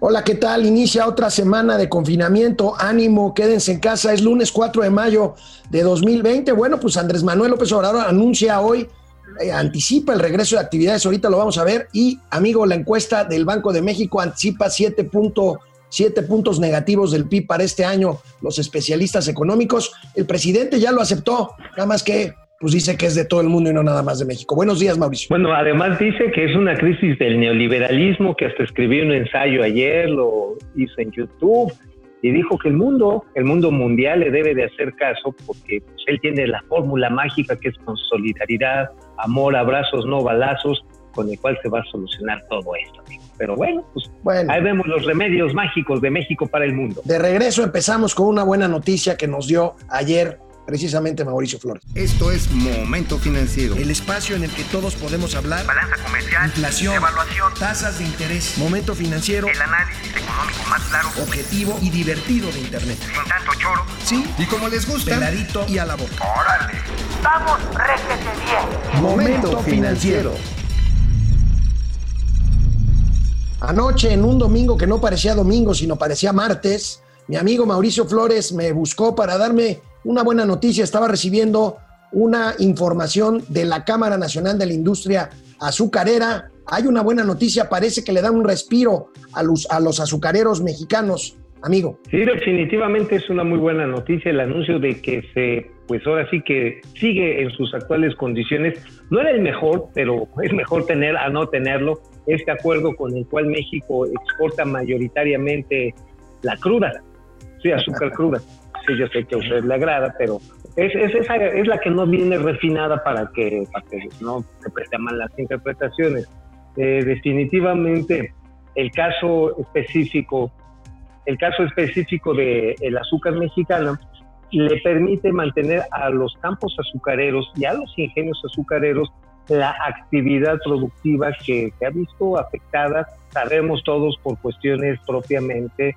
Hola, ¿qué tal? Inicia otra semana de confinamiento. Ánimo, quédense en casa. Es lunes 4 de mayo de 2020. Bueno, pues Andrés Manuel López Obrador anuncia hoy, eh, anticipa el regreso de actividades. Ahorita lo vamos a ver. Y, amigo, la encuesta del Banco de México anticipa 7.7 puntos negativos del PIB para este año. Los especialistas económicos, el presidente ya lo aceptó, nada más que pues dice que es de todo el mundo y no nada más de México. Buenos días, Mauricio. Bueno, además dice que es una crisis del neoliberalismo, que hasta escribió un ensayo ayer, lo hizo en YouTube, y dijo que el mundo, el mundo mundial le debe de hacer caso porque pues, él tiene la fórmula mágica que es con solidaridad, amor, abrazos, no balazos, con el cual se va a solucionar todo esto. Pero bueno, pues bueno, ahí vemos los remedios mágicos de México para el mundo. De regreso empezamos con una buena noticia que nos dio ayer precisamente Mauricio Flores. Esto es Momento Financiero. El espacio en el que todos podemos hablar. Balanza comercial. Inflación. Evaluación. Tasas de interés. Momento Financiero. El análisis económico más claro. Objetivo y divertido de Internet. Sin tanto choro. Sí. Y como les gusta. Peladito y a la boca. ¡Órale! ¡Vamos, réjete bien! Momento Financiero. Anoche, en un domingo que no parecía domingo, sino parecía martes, mi amigo Mauricio Flores me buscó para darme una buena noticia. Estaba recibiendo una información de la Cámara Nacional de la Industria Azucarera. Hay una buena noticia, parece que le dan un respiro a los, a los azucareros mexicanos, amigo. Sí, definitivamente es una muy buena noticia el anuncio de que se, pues ahora sí que sigue en sus actuales condiciones. No era el mejor, pero es mejor tener a no tenerlo. Este acuerdo con el cual México exporta mayoritariamente la cruda, sí, azúcar cruda yo sé que a usted le agrada, pero es, es, esa, es la que no viene refinada para que, para que no se presten las interpretaciones. Eh, definitivamente, el caso específico, el caso específico del el azúcar mexicano le permite mantener a los campos azucareros y a los ingenios azucareros la actividad productiva que se ha visto afectada, sabemos todos, por cuestiones propiamente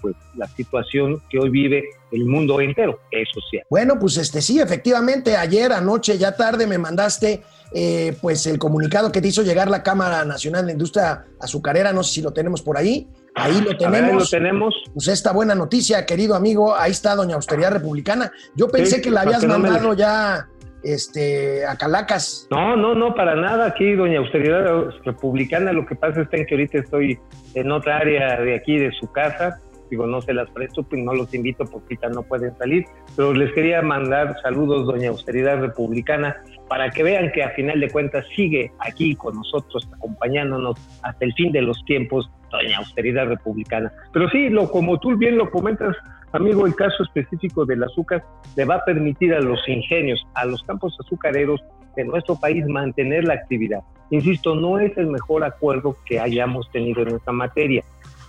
pues, la situación que hoy vive el mundo entero, eso sí. Bueno, pues este sí, efectivamente, ayer anoche, ya tarde, me mandaste eh, pues el comunicado que te hizo llegar la Cámara Nacional de Industria Azucarera, no sé si lo tenemos por ahí. Ahí lo tenemos. lo tenemos. Pues esta buena noticia, querido amigo, ahí está Doña Austeridad Republicana. Yo pensé que la habías mandado ya este, a Calacas. No, no, no, para nada. Aquí, doña Austeridad Republicana, lo que pasa es que ahorita estoy en otra área de aquí, de su casa. Digo, no se las presto, pues no los invito porque ahorita no pueden salir. Pero les quería mandar saludos, doña Austeridad Republicana, para que vean que a final de cuentas sigue aquí con nosotros, acompañándonos hasta el fin de los tiempos, doña Austeridad Republicana. Pero sí, lo, como tú bien lo comentas, Amigo, el caso específico del azúcar le va a permitir a los ingenios, a los campos azucareros de nuestro país mantener la actividad. Insisto, no es el mejor acuerdo que hayamos tenido en esta materia.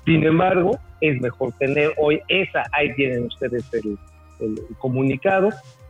Sin embargo, es mejor tener hoy esa, ahí tienen ustedes el, comunicado,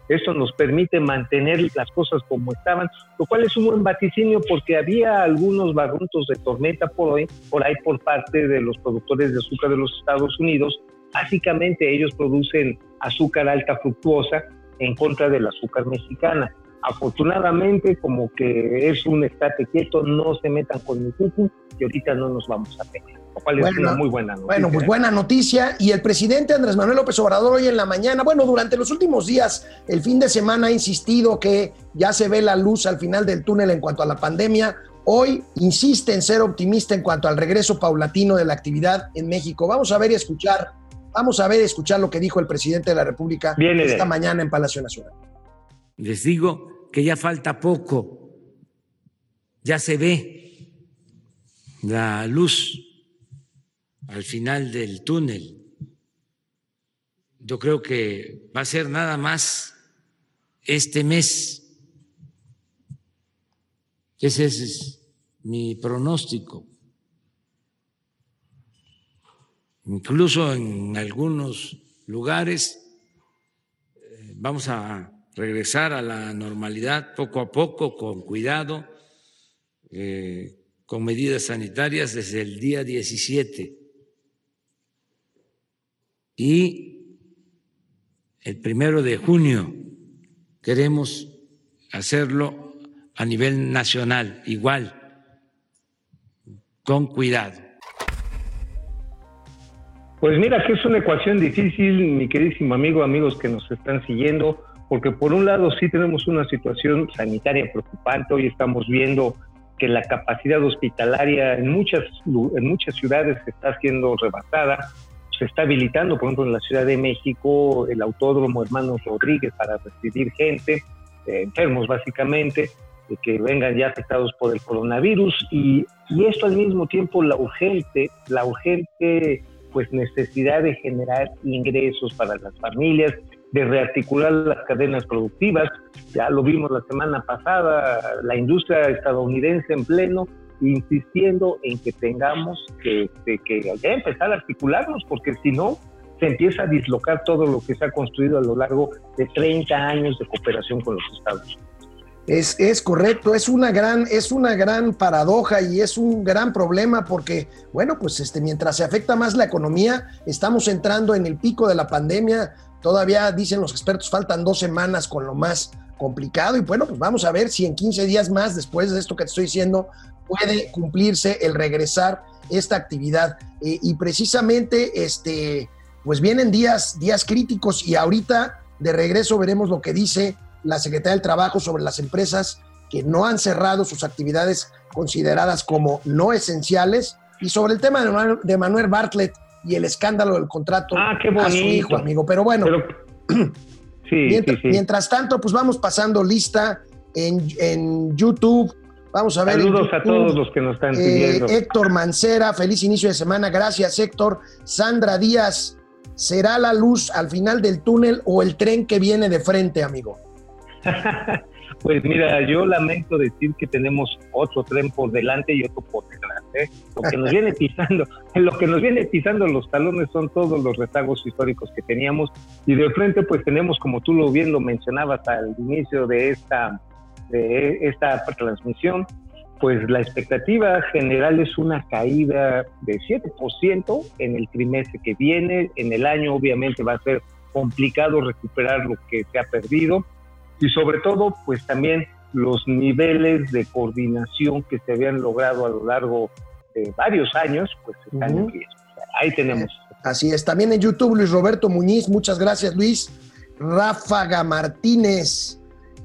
eso nos permite mantener las cosas como estaban, lo cual es un buen vaticinio porque había algunos barruntos de tormenta por hoy, por ahí por parte de los productores de azúcar de los Estados Unidos, Básicamente ellos producen azúcar alta fructuosa en contra del azúcar mexicana. Afortunadamente, como que es un estate quieto, no se metan con mi cucu y ahorita no nos vamos a pegar. Lo cual es una muy buena noticia. Bueno, pues buena noticia. Y el presidente Andrés Manuel López Obrador hoy en la mañana, bueno, durante los últimos días, el fin de semana ha insistido que ya se ve la luz al final del túnel en cuanto a la pandemia. Hoy insiste en ser optimista en cuanto al regreso paulatino de la actividad en México. Vamos a ver y escuchar Vamos a ver, escuchar lo que dijo el presidente de la República esta mañana en Palacio Nacional. Les digo que ya falta poco, ya se ve la luz al final del túnel. Yo creo que va a ser nada más este mes. Ese es mi pronóstico. Incluso en algunos lugares eh, vamos a regresar a la normalidad poco a poco, con cuidado, eh, con medidas sanitarias desde el día 17. Y el primero de junio queremos hacerlo a nivel nacional, igual, con cuidado. Pues mira que es una ecuación difícil, mi queridísimo amigo, amigos que nos están siguiendo, porque por un lado sí tenemos una situación sanitaria preocupante, hoy estamos viendo que la capacidad hospitalaria en muchas, en muchas ciudades está siendo rebasada, se está habilitando, por ejemplo, en la Ciudad de México, el Autódromo Hermanos Rodríguez para recibir gente, eh, enfermos básicamente, que vengan ya afectados por el coronavirus y, y esto al mismo tiempo la urgente, la urgente pues necesidad de generar ingresos para las familias, de rearticular las cadenas productivas. Ya lo vimos la semana pasada, la industria estadounidense en pleno, insistiendo en que tengamos que, ya empezar a articularnos, porque si no, se empieza a dislocar todo lo que se ha construido a lo largo de 30 años de cooperación con los Estados Unidos. Es, es, correcto, es una gran, es una gran paradoja y es un gran problema porque, bueno, pues este, mientras se afecta más la economía, estamos entrando en el pico de la pandemia. Todavía dicen los expertos, faltan dos semanas con lo más complicado. Y bueno, pues vamos a ver si en 15 días más, después de esto que te estoy diciendo, puede cumplirse el regresar esta actividad. Eh, y precisamente, este, pues vienen días, días críticos y ahorita de regreso veremos lo que dice la Secretaría del Trabajo sobre las empresas que no han cerrado sus actividades consideradas como no esenciales y sobre el tema de Manuel, Bartlett y el escándalo del contrato ah, qué a su hijo, amigo. Pero bueno, mientras, tanto, pues vamos pasando lista en, YouTube. Vamos a ver. Saludos a todos los que nos están eh, siguiendo. Héctor Mancera, feliz inicio de semana. Gracias, Héctor. Sandra Díaz, ¿será la luz al final del túnel o el tren que viene de frente, amigo? pues mira, yo lamento decir que tenemos otro tren por delante y otro por detrás. Lo que nos viene pisando, lo que nos viene pisando los talones son todos los rezagos históricos que teníamos y de frente pues tenemos, como tú lo bien lo mencionabas al inicio de esta de esta transmisión, pues la expectativa general es una caída de 7% en el trimestre que viene. En el año obviamente va a ser complicado recuperar lo que se ha perdido y sobre todo pues también los niveles de coordinación que se habían logrado a lo largo de varios años pues están en riesgo. Ahí tenemos. Así es, también en YouTube Luis Roberto Muñiz, muchas gracias Luis. Ráfaga Martínez,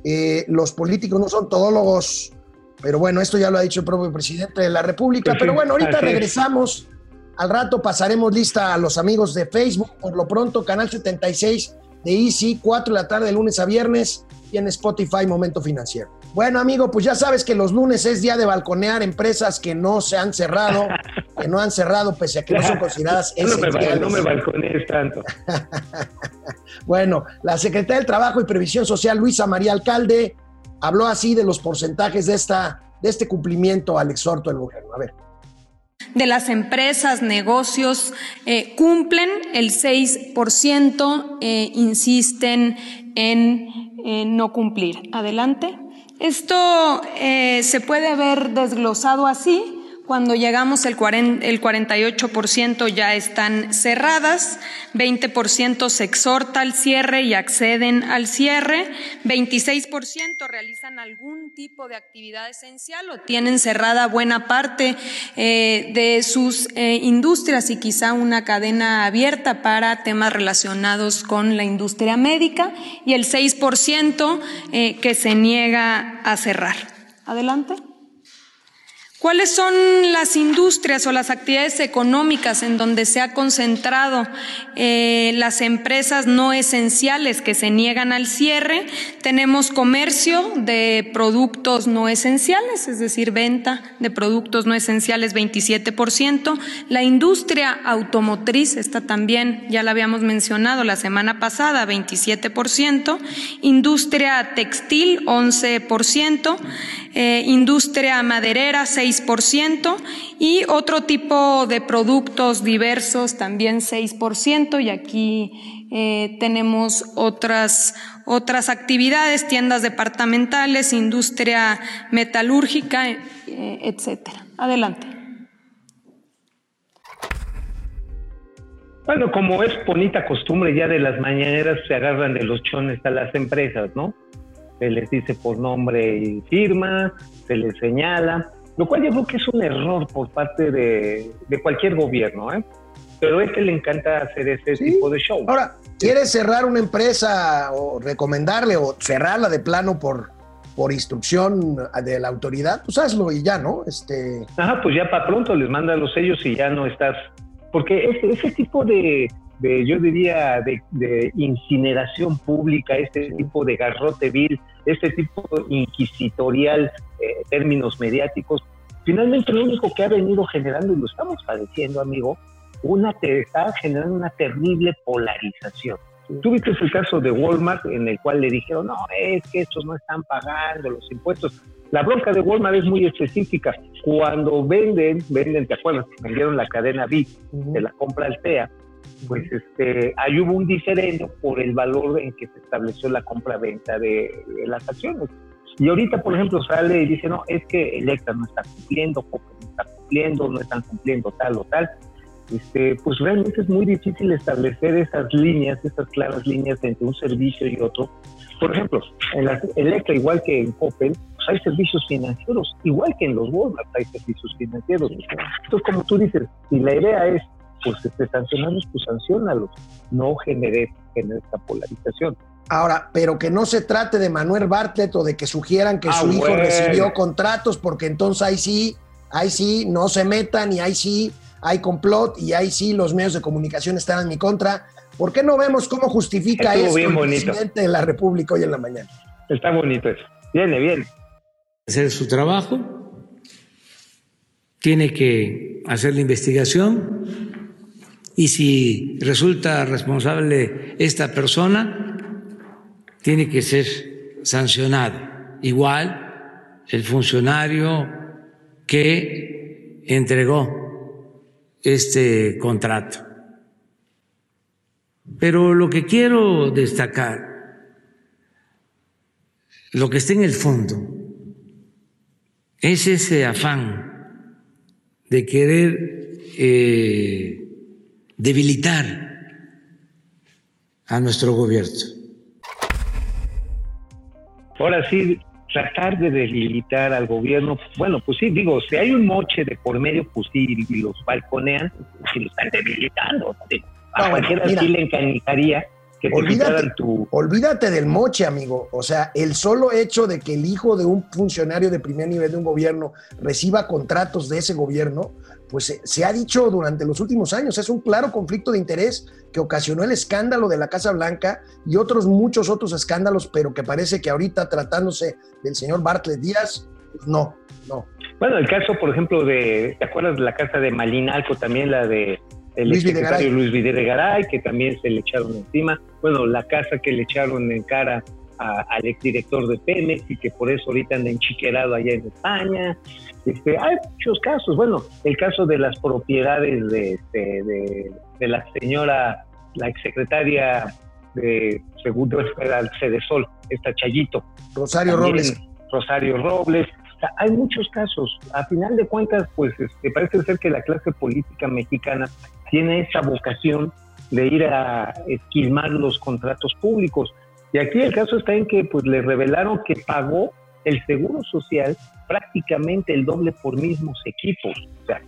eh, los políticos no son todólogos, pero bueno, esto ya lo ha dicho el propio presidente de la República, pero bueno, ahorita regresamos. Al rato pasaremos lista a los amigos de Facebook. Por lo pronto, Canal 76 de Easy, 4 de la tarde, de lunes a viernes y en Spotify Momento Financiero. Bueno, amigo, pues ya sabes que los lunes es día de balconear empresas que no se han cerrado, que no han cerrado pese a que no son consideradas esenciales. No me, balconees tanto. bueno, la Secretaria del Trabajo y Previsión Social, Luisa María Alcalde, habló así de los porcentajes de, esta, de este cumplimiento al exhorto del gobierno. A ver de las empresas, negocios, eh, cumplen, el 6% eh, insisten en no cumplir. Adelante. Esto eh, se puede ver desglosado así. Cuando llegamos el, 40, el 48% ya están cerradas, 20% se exhorta al cierre y acceden al cierre, 26% realizan algún tipo de actividad esencial o tienen cerrada buena parte eh, de sus eh, industrias y quizá una cadena abierta para temas relacionados con la industria médica y el 6% eh, que se niega a cerrar. Adelante. ¿Cuáles son las industrias o las actividades económicas en donde se ha concentrado eh, las empresas no esenciales que se niegan al cierre? Tenemos comercio de productos no esenciales, es decir, venta de productos no esenciales 27%. La industria automotriz, esta también ya la habíamos mencionado la semana pasada, 27%. Industria textil, 11%. Eh, industria maderera 6% y otro tipo de productos diversos también 6% y aquí eh, tenemos otras, otras actividades, tiendas departamentales, industria metalúrgica, eh, etcétera. Adelante. Bueno, como es bonita costumbre ya de las mañaneras se agarran de los chones a las empresas, ¿no? Se les dice por nombre y firma, se les señala, lo cual yo creo que es un error por parte de, cualquier gobierno. ¿eh? pero a este le encanta hacer ese tipo de show. Ahora, ¿quieres cerrar una empresa o recomendarle o cerrarla de plano por, por instrucción de la autoridad? Pues hazlo y ya, ¿no? Este... Ajá, pues ya para pronto les manda los sellos y ya no estás... Porque ese, ese tipo de, de, yo diría, de, de, incineración pública, este tipo de garrote vil, este tipo inquisitorial, eh, términos mediáticos, finalmente lo único que ha venido generando, y lo estamos padeciendo, amigo, una está generando una terrible polarización. Tú viste el caso de Walmart en el cual le dijeron, no, es que estos no están pagando los impuestos. La bronca de Walmart es muy específica. Cuando venden, venden, ¿te acuerdas? Vendieron la cadena VIP de la compra Altea, pues este, ahí hubo un diferendo por el valor en que se estableció la compra-venta de, de, las acciones. Y ahorita, por ejemplo, sale y dice, no, es que Electra no está cumpliendo, Copa no está cumpliendo, no están cumpliendo tal o tal. Este, pues realmente es muy difícil establecer esas líneas, esas claras líneas entre un servicio y otro. Por ejemplo, en la Electra, igual que en Coppel, pues hay servicios financieros, igual que en los Walmart hay servicios financieros. Entonces, como tú dices, si la idea es pues este, sancionarlos, pues sancionalos, no genere, genere esta polarización. Ahora, pero que no se trate de Manuel Bartlett o de que sugieran que Ah, su hijo bueno. recibió contratos, porque entonces ahí sí, ahí sí, no se metan y ahí sí hay complot y ahí sí los medios de comunicación están en mi contra. ¿Por qué no vemos cómo justifica Estuvo esto bien el bonito. presidente de la República hoy en la mañana? Está bonito eso. Viene, viene. hacer su trabajo, tiene que hacer la investigación y si resulta responsable esta persona, tiene que ser sancionado. Igual el funcionario que entregó este contrato. Pero lo que quiero destacar, lo que está en el fondo, es ese afán de querer eh, debilitar a nuestro gobierno. Ahora sí, tratar de debilitar al gobierno, bueno, pues sí, digo, si hay un moche de por medio, pues sí, y los balconean, si lo están debilitando. A No, cualquiera mira. sí le encanijaría que te Olvídate, tu... olvídate del moche, amigo. O sea, el solo hecho de que el hijo de un funcionario de primer nivel de un gobierno reciba contratos de ese gobierno, pues se, se ha dicho durante los últimos años, es un claro conflicto de interés que ocasionó el escándalo de la Casa Blanca y otros muchos otros escándalos, pero que parece que ahorita tratándose del señor Bartlett Díaz, pues no, no. Bueno, el caso, por ejemplo, de, ¿te acuerdas de la casa de Malinalco, también la de el Luis secretario. Luis Videgaray, que también se le echaron encima? Bueno, la casa que le echaron en cara a- al exdirector de Pemex y que por eso ahorita anda enchiquerado allá en España. Este, hay muchos casos. Bueno, el caso de las propiedades de, este, de, de la señora, la exsecretaria de Segundo Federal, Cedesol, esta Chayito. Rosario También Robles. Rosario Robles. Hay muchos casos. A final de cuentas, pues este, parece ser que la clase política mexicana tiene esa vocación de ir a esquilmar los contratos públicos. Y aquí el caso está en que pues le revelaron que pagó el seguro social prácticamente el doble por mismos equipos. O sea,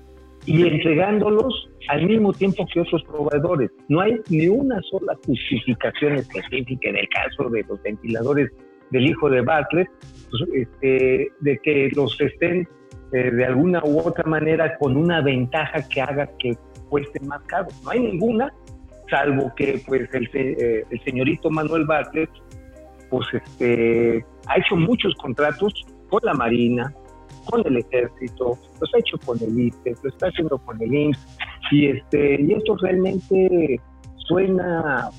y entregándolos al mismo tiempo que otros proveedores. No hay ni una sola justificación específica en el caso de los ventiladores del hijo de Bartlett, pues, este, de que los estén eh, de alguna u otra manera con una ventaja que haga que cuesten más caro. No hay ninguna, salvo que pues el, eh, el señorito Manuel Bartlett pues este ha hecho muchos contratos con la Marina, con el Ejército, los ha hecho con el ISTE, lo está haciendo con el IMSS, y este y esto realmente suena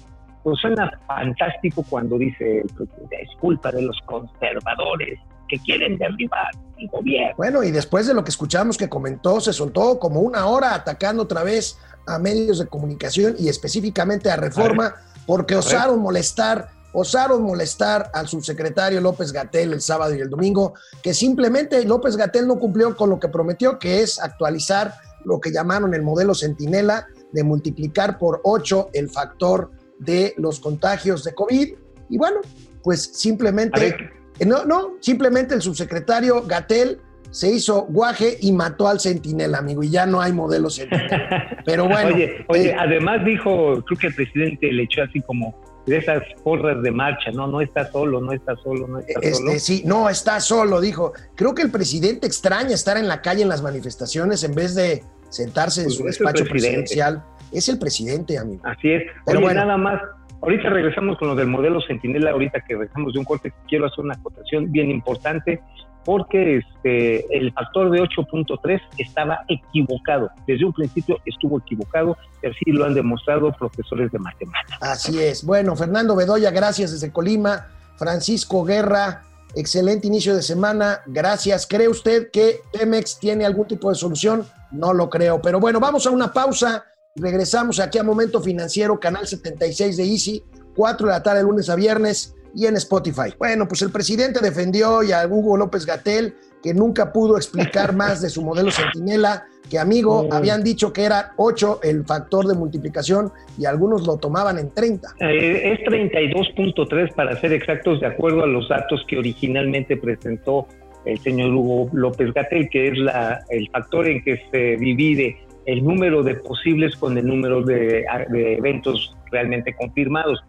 pues suena fantástico cuando dice es culpa de los conservadores que quieren derribar el gobierno. Bueno, y después de lo que escuchamos que comentó, se soltó como una hora atacando otra vez a medios de comunicación y específicamente a Reforma, porque osaron molestar, osaron molestar al subsecretario López Gatel el sábado y el domingo, que simplemente López Gatel no cumplió con lo que prometió, que es actualizar lo que llamaron el modelo Centinela, de multiplicar por 8 el factor de los contagios de COVID. Y bueno, pues simplemente... Eh, No, no, simplemente el subsecretario Gatel se hizo guaje y mató al centinela, amigo, y ya no hay modelo centinela. Pero bueno. Oye, oye, eh, además dijo, creo que el presidente le echó así como de esas porras de marcha, no, no está solo, no está solo, no está solo. Este, sí, no, está solo, dijo. Creo que el presidente extraña estar en la calle en las manifestaciones en vez de sentarse en Pues su despacho presidencial. Es el presidente, amigo. Así es. Pero Oye, bueno. nada más. Ahorita regresamos con lo del modelo Centinela, ahorita que regresamos de un corte, quiero hacer una acotación bien importante, porque este, el factor de 8.3 estaba equivocado. Desde un principio estuvo equivocado, y así lo han demostrado profesores de matemáticas. Así es. Bueno, Fernando Bedoya, gracias desde Colima. Francisco Guerra, excelente inicio de semana. Gracias. ¿Cree usted que Pemex tiene algún tipo de solución? No lo creo. Pero bueno, vamos a una pausa. Regresamos aquí a Momento Financiero, canal 76 de Easy, 4 de la tarde, lunes a viernes y en Spotify. Bueno, pues el presidente defendió y a Hugo López Gatel que nunca pudo explicar más de su modelo Centinela, que amigo, Mm. habían dicho que era 8 el factor de multiplicación y algunos lo tomaban en 30. Eh, es 32.3 para ser exactos, de acuerdo a los datos que originalmente presentó el señor Hugo López Gatel, que es la, el factor en que se divide el número de posibles con el número de, de eventos realmente confirmados.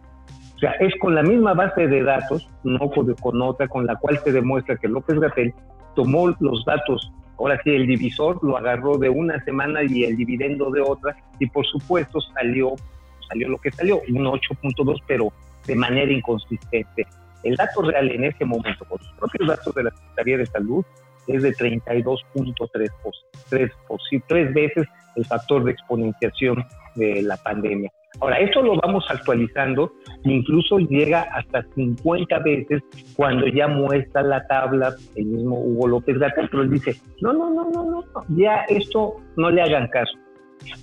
O sea, es con la misma base de datos, no con, con otra, con la cual se demuestra que López Gatel tomó los datos, ahora sí, el divisor lo agarró de una semana y el dividendo de otra, y por supuesto salió, salió lo que salió, un 8.2, pero de manera inconsistente. El dato real en ese momento, con los propios datos de la Secretaría de Salud, es de 32.3 por, tres, tres veces el factor de exponenciación de la pandemia. Ahora, esto lo vamos actualizando, incluso llega hasta 50 veces cuando ya muestra la tabla el mismo Hugo López Gatel, pero él dice, no, no, no, no, no, ya esto no le hagan caso.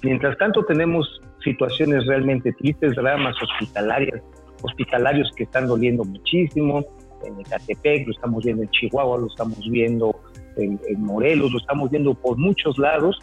Mientras tanto tenemos situaciones realmente tristes, dramas hospitalarias, hospitalarios que están doliendo muchísimo, en Ecatepec, lo estamos viendo en Chihuahua, lo estamos viendo en, en Morelos, lo estamos viendo por muchos lados,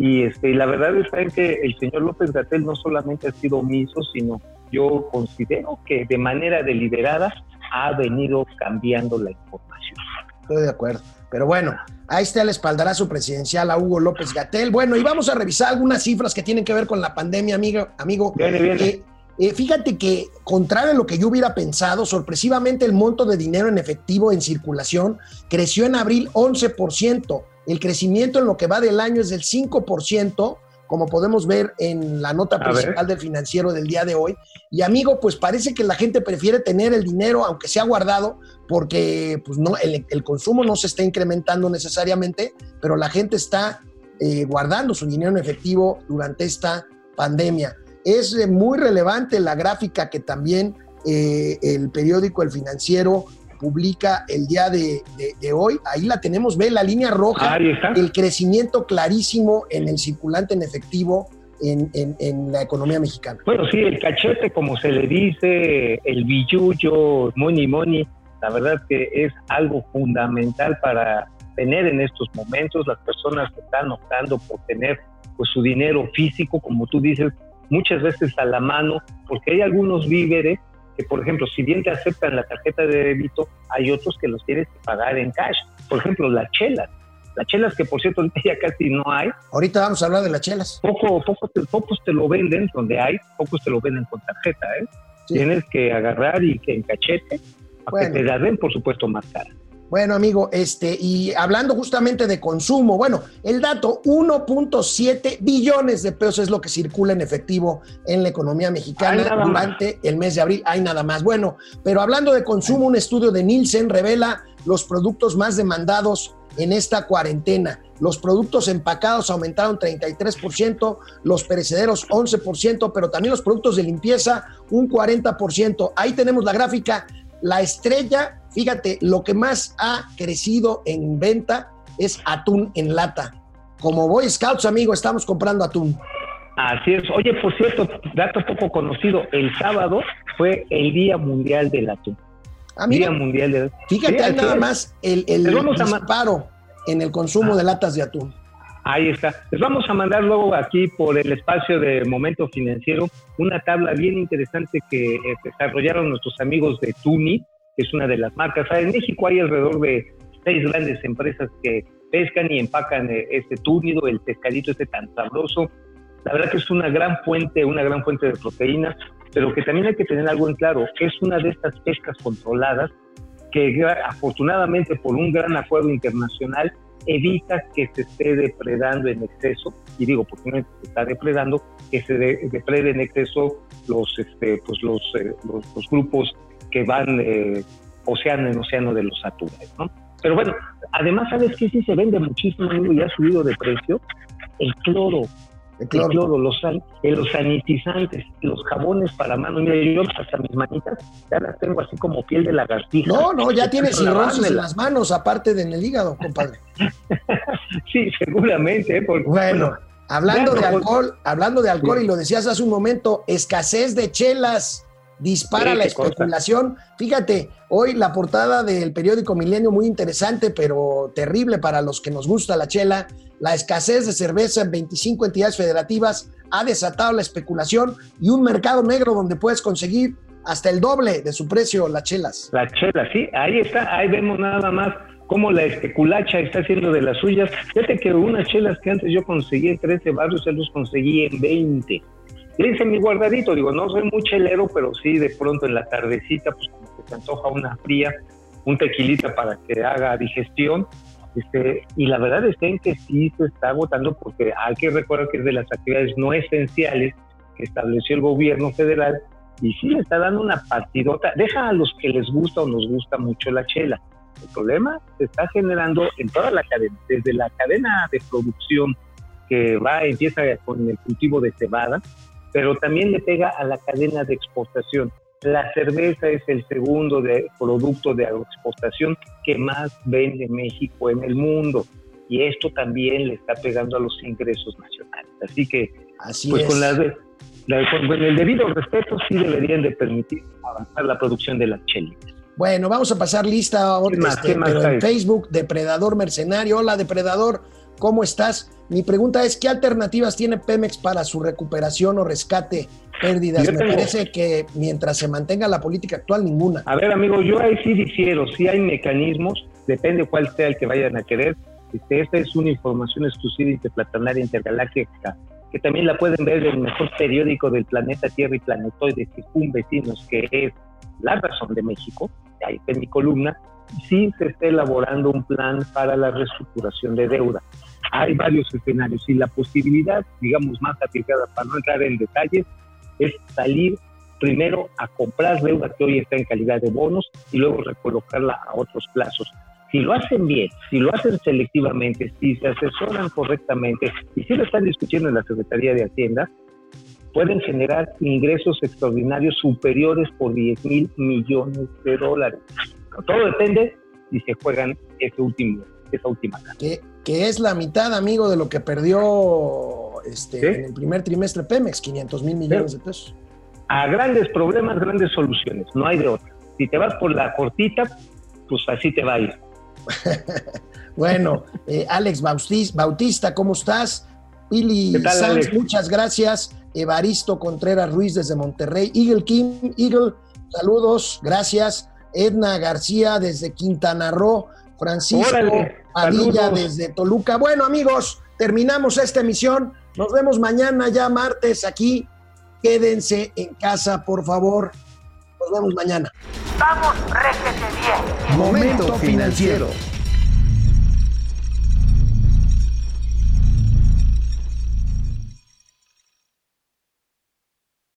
y este, la verdad es que el señor López Gatel no solamente ha sido omiso, sino yo considero que de manera deliberada ha venido cambiando la información. Estoy de acuerdo. Pero bueno, ahí está el espaldarazo presidencial a Hugo López Gatel. Bueno, y vamos a revisar algunas cifras que tienen que ver con la pandemia, amigo. amigo. Viene, viene. Eh, eh, fíjate que, contrario a lo que yo hubiera pensado, sorpresivamente el monto de dinero en efectivo en circulación creció en abril 11%. El crecimiento en lo que va del año es del 5%, como podemos ver en la nota principal del financiero del día de hoy. Y amigo, pues parece que la gente prefiere tener el dinero, aunque sea guardado, porque pues, no, el, el consumo no se está incrementando necesariamente, pero la gente está eh, guardando su dinero en efectivo durante esta pandemia. Es eh, muy relevante la gráfica que también eh, el periódico El Financiero publica el día de, de, de, hoy. Ahí la tenemos, ve la línea roja, está. el crecimiento clarísimo en el circulante en efectivo en, en, en, la economía mexicana. Bueno, sí, el cachete, como se le dice, el billuyo, money money, la verdad que es algo fundamental para tener en estos momentos las personas que están optando por tener pues su dinero físico, como tú dices, muchas veces a la mano, porque hay algunos víveres que, por ejemplo, si bien te aceptan la tarjeta de débito, hay otros que los tienes que pagar en cash. Por ejemplo, las chelas. Las chelas que, por cierto, ya casi no hay. Ahorita vamos a hablar de las chelas. Poco, poco te, pocos te lo venden donde hay, pocos te lo venden con tarjeta, ¿eh? Sí. Tienes que agarrar y que en cachete, para bueno. que te la den, por supuesto, más cara. Bueno, amigo, este, y hablando justamente de consumo, bueno, el dato 1.7 billones de pesos es lo que circula en efectivo en la economía mexicana durante más. el mes de abril. Hay nada más. Bueno, pero hablando de consumo, un estudio de Nielsen revela los productos más demandados en esta cuarentena. Los productos empacados aumentaron 33%, los perecederos 11%, pero también los productos de limpieza un 40%. Ahí tenemos la gráfica. La estrella, fíjate, lo que más ha crecido en venta es atún en lata. Como Boy Scouts, amigo, estamos comprando atún. Así es. Oye, por cierto, dato poco conocido, el sábado fue el Día Mundial del Atún. Ah, mira, Día Mundial del Fíjate, sí, hay nada más el, el disparo en el consumo ah. de latas de atún. Ahí está. Les vamos a mandar luego aquí por el espacio de Momento Financiero una tabla bien interesante que eh, desarrollaron nuestros amigos de Tuni, es una de las marcas. En México hay alrededor de seis grandes empresas que pescan y empacan eh, este túnido, el pescadito este tan sabroso. La verdad que es una gran fuente, una gran fuente de proteínas, pero que también hay que tener algo en claro, es una de estas pescas controladas que afortunadamente por un gran acuerdo internacional evita que se esté depredando en exceso, y digo porque no se está depredando, que se deprede en exceso los, este, pues los, eh, los, grupos que van eh, océano en océano de los atunes, ¿no? Pero bueno, además, ¿sabes qué? Sí se vende muchísimo y ha subido de precio el cloro. El cloro, los, los sanitizantes, los jabones para manos. Mira, yo hasta mis manitas ya las tengo así como piel de lagartija. No, no, ya tienes cirrosis en las manos, aparte de en el hígado, compadre. sí, seguramente. ¿eh? bueno, hablando de alcohol, hablando de alcohol, y lo decías hace un momento, escasez de chelas dispara la especulación. Fíjate, hoy la portada del periódico Milenio muy interesante, pero terrible para los que nos gusta la chela. La escasez de cerveza en 25 entidades federativas ha desatado la especulación y un mercado negro donde puedes conseguir hasta el doble de su precio las chelas. La chela, sí, ahí está, ahí vemos nada más cómo la especulacha está haciendo de las suyas. Fíjate que unas chelas que antes yo conseguí en 13 barrios, se los conseguí en 20 le hice mi guardadito, digo, no soy muy chelero, pero sí de pronto en la tardecita, pues como que se antoja una fría, un tequilita para que haga digestión. Este, y la verdad es que sí se está agotando porque hay que recordar que es de las actividades no esenciales que estableció el gobierno federal y sí le está dando una partidota. Deja a los que les gusta o nos gusta mucho la chela. El problema se está generando en toda la cadena, desde la cadena de producción que va, empieza con el cultivo de cebada, pero también le pega a la cadena de exportación. La cerveza es el segundo de, producto de exportación que más vende México en el mundo y esto también le está pegando a los ingresos nacionales. Así que, Así pues con, la, con el debido respeto sí deberían de permitir avanzar la producción de las chelitas. Bueno, vamos a pasar lista ahora, este, pero en Facebook, Depredador Mercenario. Hola, Depredador, ¿cómo estás? Mi pregunta es, ¿qué alternativas tiene Pemex para su recuperación o rescate pérdidas? Me parece que mientras se mantenga la política actual, ninguna. A ver, amigo, yo ahí sí difiero. Sí hay mecanismos, depende cuál sea el que vayan a querer. Este, esta es una información exclusiva interplatanaria intergaláctica que también la pueden ver en el mejor periódico del planeta Tierra y Planetoides, que un vecinos, que es La Razón de México, ahí está en mi columna, sí se está elaborando un plan para la reestructuración de deuda hay varios escenarios y la posibilidad, digamos, más arriesgada para no entrar en detalles, es salir primero a comprar deuda que hoy está en calidad de bonos y luego recolocarla a otros plazos. Si lo hacen bien, si lo hacen selectivamente, si se asesoran correctamente y si lo están discutiendo en la Secretaría de Hacienda, pueden generar ingresos extraordinarios superiores por 10 mil millones de dólares. Todo depende si se juegan ese último, esa última carta que es la mitad, amigo, de lo que perdió este, en el primer trimestre Pemex, 500 mil millones de pesos. A grandes problemas, grandes soluciones, no hay de otra. Si te vas por la cortita, pues así te va a ir. bueno, eh, Alex Bautista, ¿cómo estás? Willy Sanz, muchas gracias. Evaristo Contreras Ruiz desde Monterrey. Eagle Kim, Eagle, saludos, gracias. Edna García desde Quintana Roo. Francisco Padilla desde Toluca. Bueno, amigos, terminamos esta emisión. Nos vemos mañana ya martes aquí. Quédense en casa, por favor. Nos vemos mañana. Vamos, réjete bien. Momento financiero.